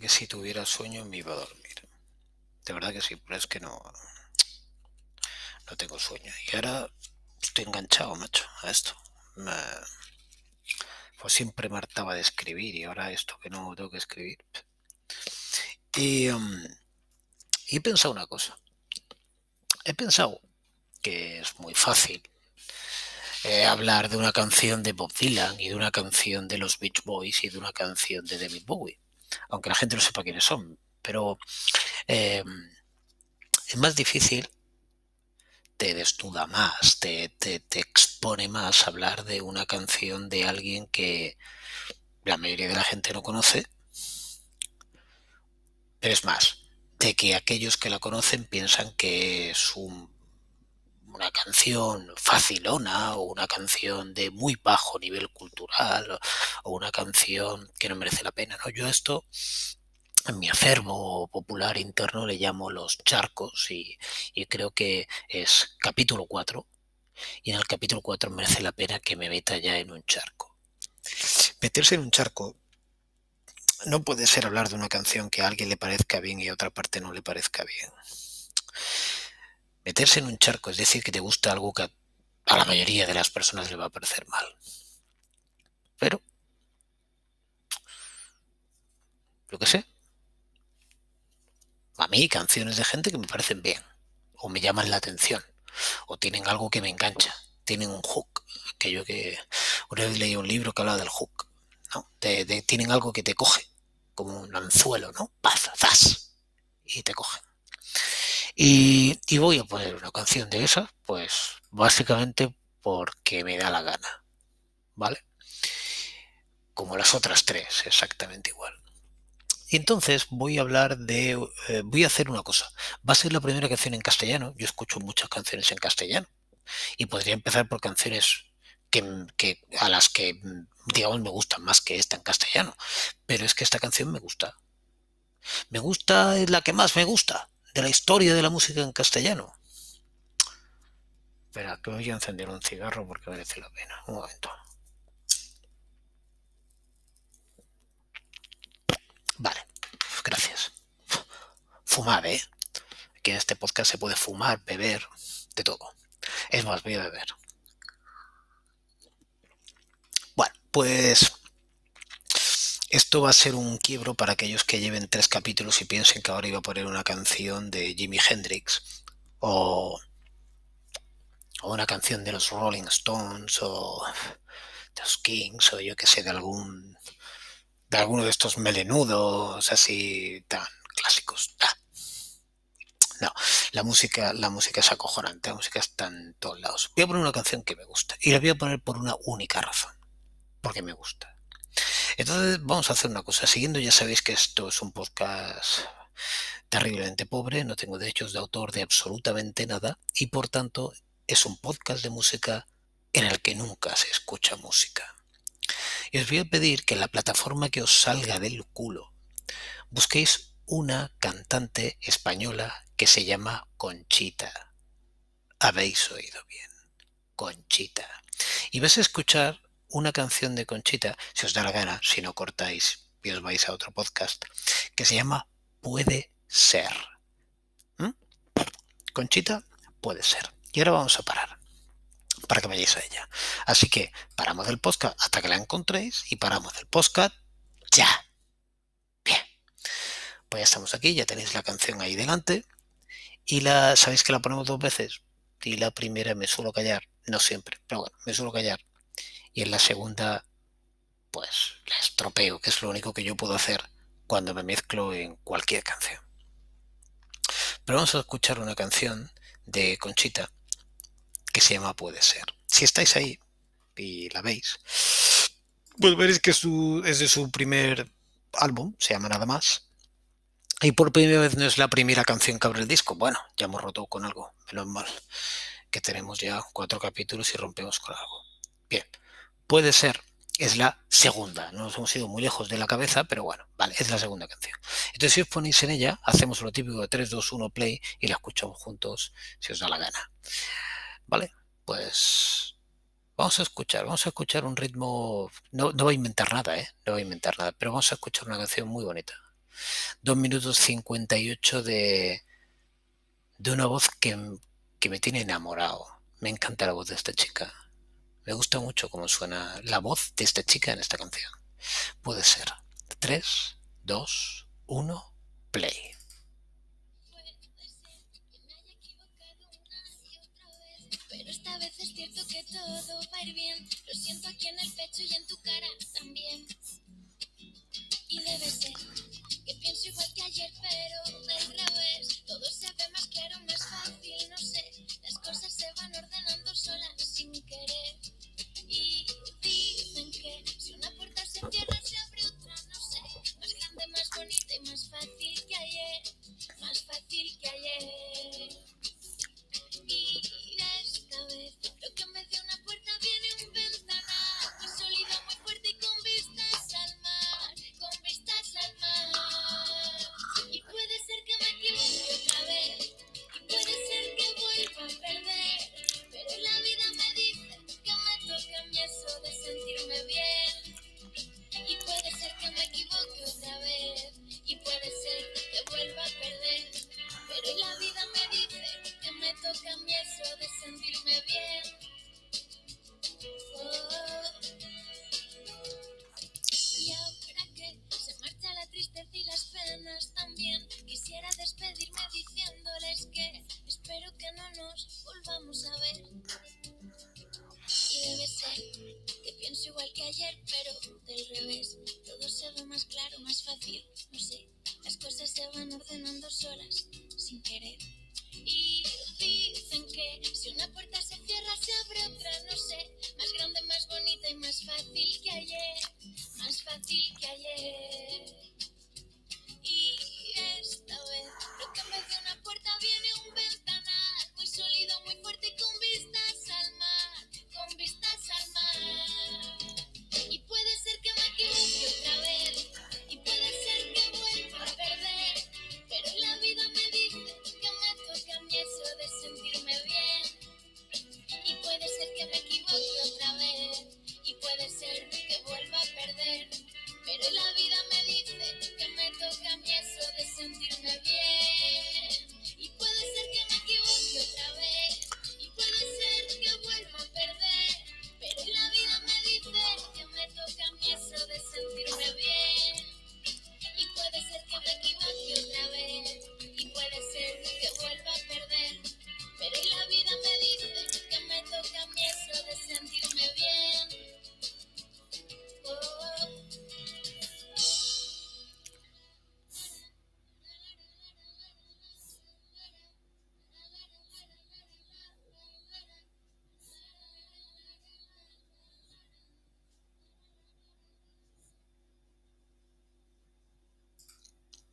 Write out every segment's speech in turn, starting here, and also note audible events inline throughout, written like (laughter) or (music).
que si tuviera sueño me iba a dormir. De verdad que sí, pero es que no, no tengo sueño. Y ahora estoy enganchado, macho, a esto. pues siempre me hartaba de escribir y ahora esto que no tengo que escribir. Y, um, he pensado una cosa. He pensado que es muy fácil eh, hablar de una canción de Bob Dylan y de una canción de los Beach Boys y de una canción de David Bowie, aunque la gente no sepa quiénes son, pero eh, es más difícil, te desnuda más, te, te, te expone más hablar de una canción de alguien que la mayoría de la gente no conoce, pero es más, de que aquellos que la conocen piensan que es un una canción facilona o una canción de muy bajo nivel cultural o, una canción que no merece la pena. ¿no? Yo esto en mi acervo popular interno le llamo los charcos y, y creo que es capítulo 4 y en el capítulo 4 merece la pena que me meta ya en un charco. Meterse en un charco no puede ser hablar de una canción que a alguien le parezca bien y a otra parte no le parezca bien meterse en un charco, es decir, que te gusta algo que a la mayoría de las personas le va a parecer mal. Pero, lo que sé, a mí canciones de gente que me parecen bien, o me llaman la atención, o tienen algo que me engancha, tienen un hook, que yo que una vez leí un libro que hablaba del hook, ¿no? tienen algo que te coge, como un anzuelo, ¿no? Paz, zas, te. Y, voy a poner una canción de esa, pues básicamente porque me da la gana, ¿vale? Como las otras tres, exactamente igual. Y entonces voy a hablar de, eh, voy a hacer una cosa. Va a ser la primera canción en castellano. Yo escucho muchas canciones en castellano. Y podría empezar por canciones que, que, a las que, digamos, me gustan más que esta en castellano. Pero es que esta canción me gusta. Me gusta, es la que más me gusta de la historia de la música en castellano. Espera, que voy a encender un cigarro porque merece la pena. Un momento. Vale, gracias. Fumar, ¿eh? Aquí en este podcast se puede fumar, beber, de todo. Es más, voy a beber. Bueno, pues esto va a ser un quiebro para aquellos que lleven tres capítulos y piensen que ahora iba a poner una canción de Jimi Hendrix o, una canción de los Rolling Stones o de los Kings o yo que sé, de algún de alguno de estos melenudos así tan clásicos. No, la música, la música es acojonante, la música está en todos lados. Voy a poner una canción que me gusta y la voy a poner por una única razón, porque me gusta. Entonces vamos a hacer una cosa. Siguiendo ya sabéis que esto es un podcast terriblemente pobre, no tengo derechos de autor de absolutamente nada y por tanto es un podcast de música en el que nunca se escucha música. Y os voy a pedir que en la plataforma que os salga del culo busquéis una cantante española que se llama Conchita. Habéis oído bien. Conchita. Y vas a escuchar una canción de Conchita, si os da la gana, si no cortáis y os vais a otro podcast, que se llama Puede ser. ¿Mm? Conchita, puede ser. Y ahora vamos a parar para que vayáis a ella. Así que paramos del podcast hasta que la encontréis y paramos del podcast ya. Bien. Pues ya estamos aquí, ya tenéis la canción ahí delante. Y la, sabéis que la ponemos dos veces. Y la primera me suelo callar, no siempre, pero bueno, me suelo callar y en la segunda pues la estropeo, que es lo único que yo puedo hacer cuando me mezclo en cualquier canción. Pero vamos a escuchar una canción de Conchita que se llama Puede ser. Si estáis ahí y la veis, pues veréis que es, de su primer álbum, se llama nada más. Y por primera vez no es la primera canción que abre el disco. Bueno, ya hemos roto con algo, menos mal, que tenemos ya cuatro capítulos y rompemos con algo. Bien, Puede ser, es la segunda. No nos hemos ido muy lejos de la cabeza, pero bueno, vale, es la segunda canción. Entonces, si os ponéis en ella, hacemos lo típico de 3, 2, 1, play y la escuchamos juntos si os da la gana. Vale, pues vamos a escuchar, vamos a escuchar un ritmo. No, no voy a inventar nada, ¿eh? No voy a inventar nada, pero vamos a escuchar una canción muy bonita. 2 minutos 58 de, de una voz que, que me tiene enamorado. Me encanta la voz de esta chica. Me gusta mucho cómo suena la voz de esta chica en esta canción. Puede ser. 3, 2, 1, play. esta vez es cierto que todo va a ir bien. Lo siento aquí en el pecho y en tu cara también. Ayer, pero del revés. Todo se ve más claro, más fácil, no sé. Las cosas se van ordenando solas, sin querer. Y dicen que si una puerta se cierra, se abre otra, no sé. Más grande, más bonita y más fácil que ayer. Más fácil que ayer.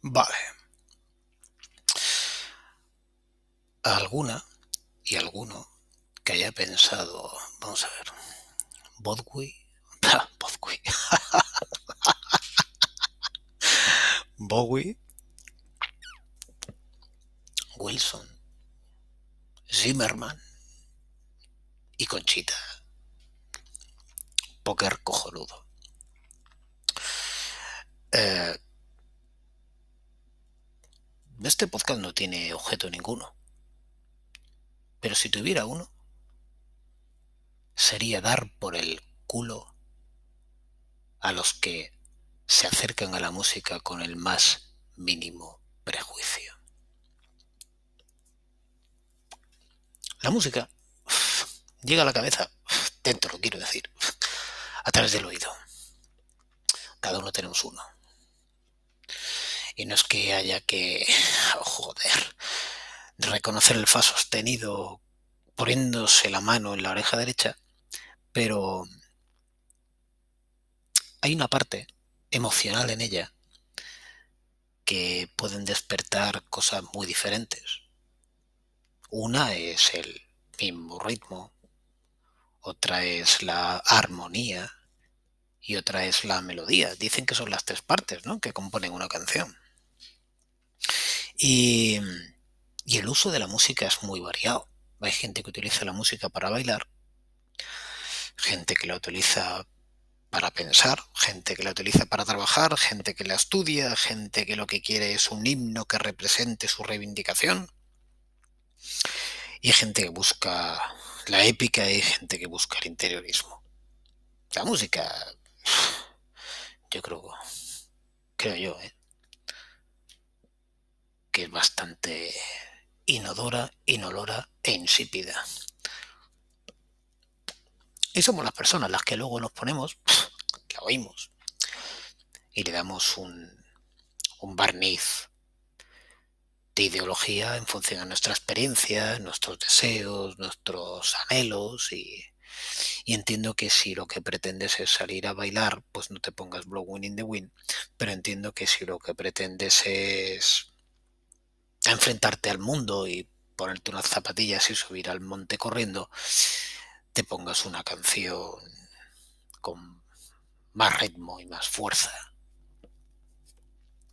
Vale. Alguna y alguno que haya pensado, vamos a ver, Bodway, Bodway, Bowie, Wilson, Zimmerman y Conchita. Póker cojonudo. Eh, este podcast no tiene objeto ninguno. Pero si tuviera uno, sería dar por el culo a los que se acercan a la música con el más mínimo prejuicio. La música llega a la cabeza, dentro, quiero decir, a través del oído. Cada uno tenemos uno. Y no es que haya que, (laughs) joder, reconocer el fa sostenido poniéndose la mano en la oreja derecha, pero hay una parte emocional en ella que pueden despertar cosas muy diferentes. Una es el mismo ritmo, otra es la armonía y otra es la melodía. Dicen que son las tres partes ¿no? que componen una canción. Y, el uso de la música es muy variado. Hay gente que utiliza la música para bailar, gente que la utiliza para pensar, gente que la utiliza para trabajar, gente que la estudia, gente que lo que quiere es un himno que represente su reivindicación. Y gente que busca la épica y gente que busca el interiorismo. La música, yo creo, creo yo, ¿eh? Que es bastante inodora, inolora e insípida. Y somos las personas las que luego nos ponemos, la oímos, y le damos un, un barniz de ideología en función a nuestra experiencia, nuestros deseos, nuestros anhelos y, y, entiendo que si lo que pretendes es salir a bailar, pues no te pongas blowing in the wind, pero entiendo que si lo que pretendes es enfrentarte al mundo y ponerte unas zapatillas y subir al monte corriendo, te pongas una canción con más ritmo y más fuerza.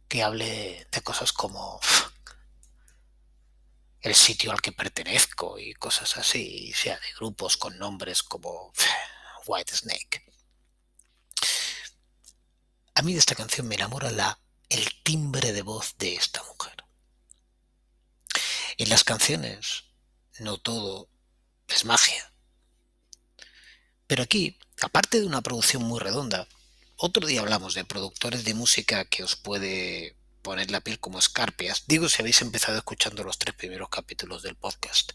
Que hable de cosas como el sitio al que pertenezco y cosas así, sea de grupos con nombres como White Snake. A mí de esta canción me enamora la, el timbre de voz de esta mujer. En las canciones no todo es magia. Pero aquí, aparte de una producción muy redonda, otro día hablamos de productores de música que os puede poner la piel como escarpias. Digo si habéis empezado escuchando los tres primeros capítulos del podcast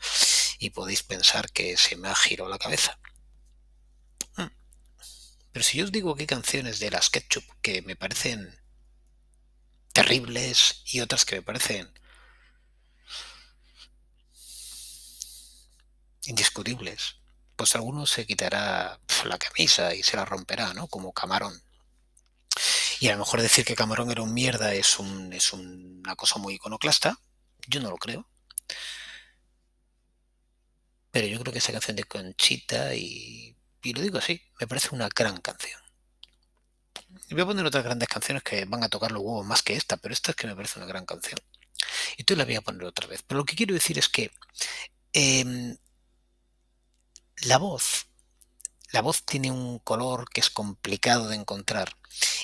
y podéis pensar que se me ha girado la cabeza. Hmm. Pero si yo os digo que hay canciones de las Ketchup que me parecen terribles y otras que me parecen indiscutibles, pues alguno se quitará la camisa y se la romperá, ¿no? Como Camarón. Y a lo mejor decir que Camarón era un mierda es, un, es una cosa muy iconoclasta. Yo no lo creo. Pero yo creo que esa canción de Conchita, y, y lo digo así, me parece una gran canción. Y voy a poner otras grandes canciones que van a tocar los huevos más que esta, pero esta es que me parece una gran canción. Y tú la voy a poner otra vez. Pero lo que quiero decir es que eh, la voz, la voz tiene un color que es complicado de encontrar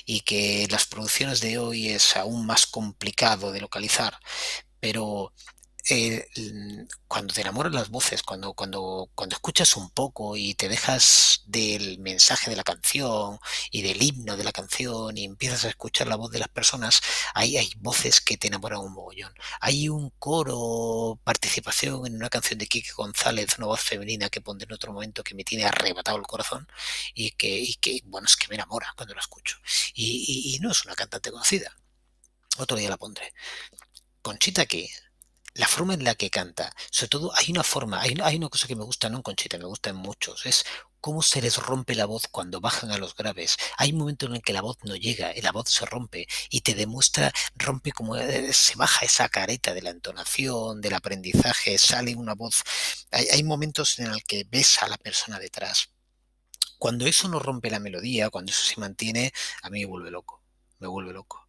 y que las producciones de hoy es aún más complicado de localizar, pero eh, cuando te enamoran las voces, cuando, cuando, cuando escuchas un poco y te dejas del mensaje de la canción y del himno de la canción y empiezas a escuchar la voz de las personas, ahí hay voces que te enamoran un mogollón. Hay un coro, participación en una canción de Kike González, una voz femenina que pondré en otro momento que me tiene arrebatado el corazón y que, y que bueno, es que me enamora cuando la escucho. Y, y, y no es una cantante conocida. Otro día la pondré. Conchita que la forma en la que canta, sobre todo hay una forma, hay, hay, una cosa que me gusta, no en Conchita, me gusta en muchos, es cómo se les rompe la voz cuando bajan a los graves. Hay un momento en el que la voz no llega, la voz se rompe y te demuestra, rompe como eh, se baja esa careta de la entonación, del aprendizaje, sale una voz. Hay, hay momentos en el que ves a la persona detrás. Cuando eso no rompe la melodía, cuando eso se mantiene, a mí me vuelve loco, me vuelve loco.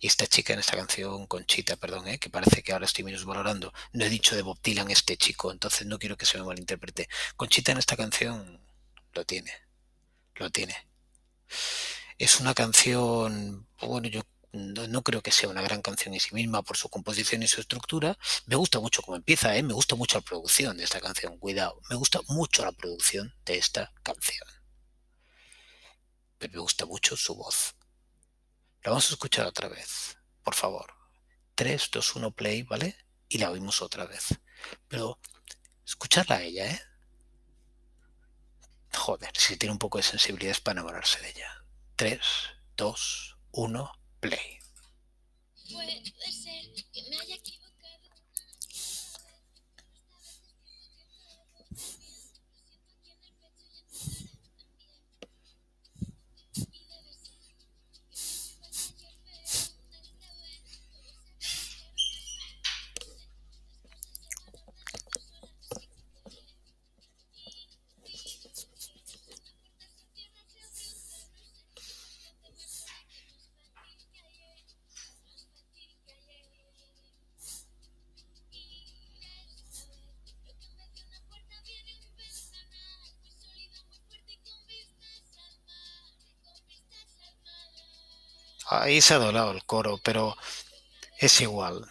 Y esta chica en esta canción, Conchita, perdón, ¿eh? que parece que ahora estoy menos valorando, no he dicho de Bob Dylan este chico, entonces no quiero que se me malinterprete. Conchita en esta canción lo tiene, lo tiene. Es una canción, bueno, yo no, no, creo que sea una gran canción en sí misma por su composición y su estructura. Me gusta mucho cómo empieza, ¿eh? me gusta mucho la producción de esta canción, cuidado, me gusta mucho la producción de esta canción. Pero me gusta mucho su voz. La vamos a escuchar otra vez, por favor. 3, 2, 1, play, ¿vale? Y la oímos otra vez. Pero escucharla a ella, ¿eh? Joder, si tiene un poco de sensibilidad es para enamorarse de ella. 3, 2, 1, play. Puede ser que me haya Ahí se ha doblado el coro, pero es igual.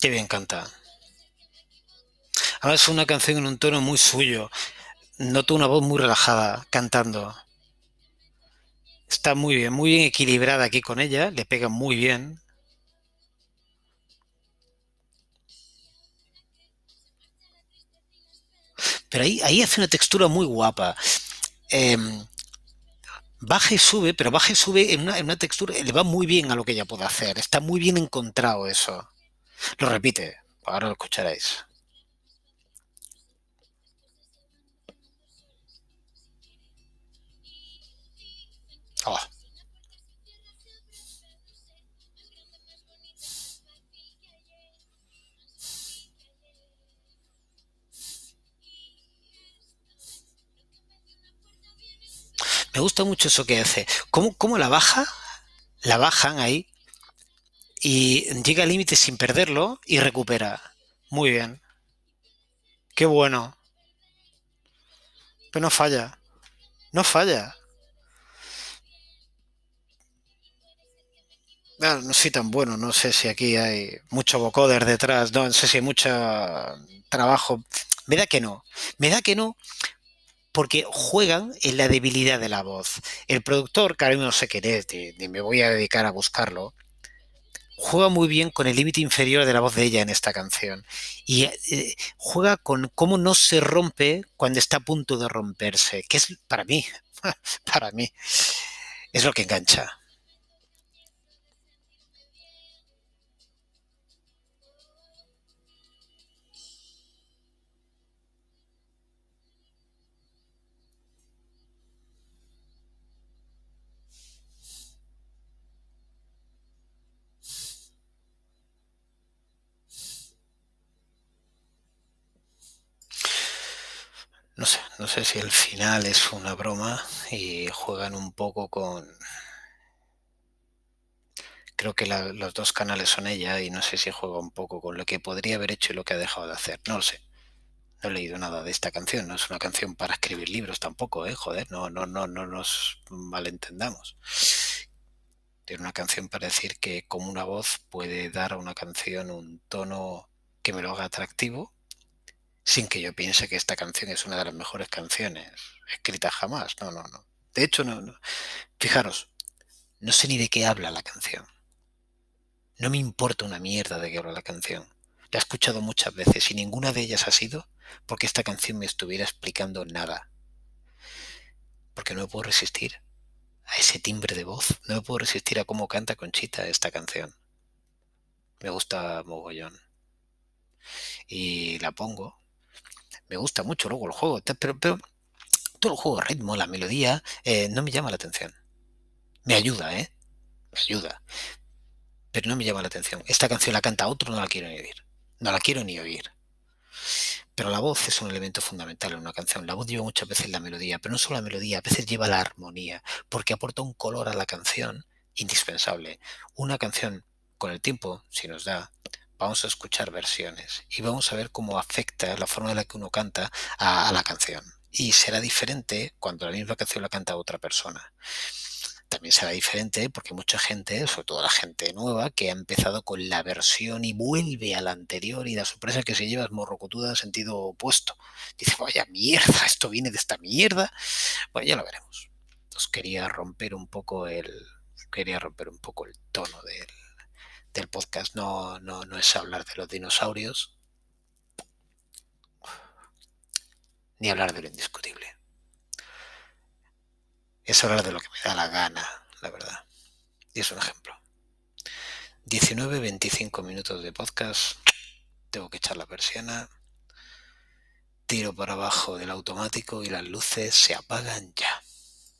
Qué bien canta. Ahora es una canción en un tono muy suyo. Noto una voz muy relajada cantando. Está muy bien, muy bien equilibrada aquí con ella, le pega muy bien. Pero ahí, ahí hace una textura muy guapa. Em, baja y sube, pero baja y sube en una, en una textura, le va muy bien a lo que ella puede hacer. Está muy bien encontrado eso. Lo repite, ahora lo escucharéis. Oh. Me gusta mucho eso que hace. ¿Cómo, cómo la baja? La bajan ahí y llega al límite sin perderlo y recupera. Muy bien. Qué bueno. Pero no falla. No falla. No soy tan bueno, no sé si aquí hay mucho vocoder detrás, no, no sé si hay mucho trabajo. Me da que no. Me da que no porque juegan en la debilidad de la voz. El productor, que ahora no sé quién es, ni me voy a dedicar a buscarlo, juega muy bien con el límite inferior de la voz de ella en esta canción. Y eh, juega con cómo no se rompe cuando está a punto de romperse, que es para mí, (laughs) para mí, es lo que engancha. No sé, no sé si el final es una broma y juegan un poco con... Creo que los dos canales son ella y no sé si juega un poco con lo que podría haber hecho y lo que ha dejado de hacer. No lo sé. No he leído nada de esta canción. No es una canción para escribir libros tampoco, ¿eh? Joder, no, no, no, no nos malentendamos. Tiene una canción para decir que como una voz puede dar a una canción un tono que me lo haga atractivo sin que yo piense que esta canción es una de las mejores canciones escritas jamás. No, no, no. De hecho, no, no. Fijaros, no sé ni de qué habla la canción. No me importa una mierda de qué habla la canción. La he escuchado muchas veces y ninguna de ellas ha sido porque esta canción me estuviera explicando nada. Porque no me puedo resistir a ese timbre de voz. No me puedo resistir a cómo canta Conchita esta canción. Me gusta mogollón. Y la pongo. Me gusta mucho luego el juego. Pero, todo el juego, ritmo, la melodía, eh, no me llama la atención. Me ayuda, ¿eh? Me ayuda. Pero no me llama la atención. Esta canción la canta otro, no la quiero ni oír. No la quiero ni oír. Pero la voz es un elemento fundamental en una canción. La voz lleva muchas veces la melodía, pero no solo la melodía, a veces lleva la armonía, porque aporta un color a la canción indispensable. Una canción, con el tiempo, si nos da, vamos a escuchar versiones y vamos a ver cómo afecta la forma en la que uno canta a, la canción. Y será diferente cuando la misma canción la canta otra persona también será diferente porque mucha gente, sobre todo la gente nueva, que ha empezado con la versión y vuelve a la anterior y la sorpresa que se lleva es morrocotuda en sentido opuesto. Dice, vaya mierda, esto viene de esta mierda. Bueno, ya lo veremos. Os quería romper un poco el, quería romper un poco el tono del, del podcast. No, no, no es hablar de los dinosaurios, ni hablar de lo indiscutible es hablar de lo que me da la gana, la verdad. Y es un ejemplo. 19, 25 minutos de podcast. Tengo que echar la persiana. Tiro para abajo del automático y las luces se apagan ya.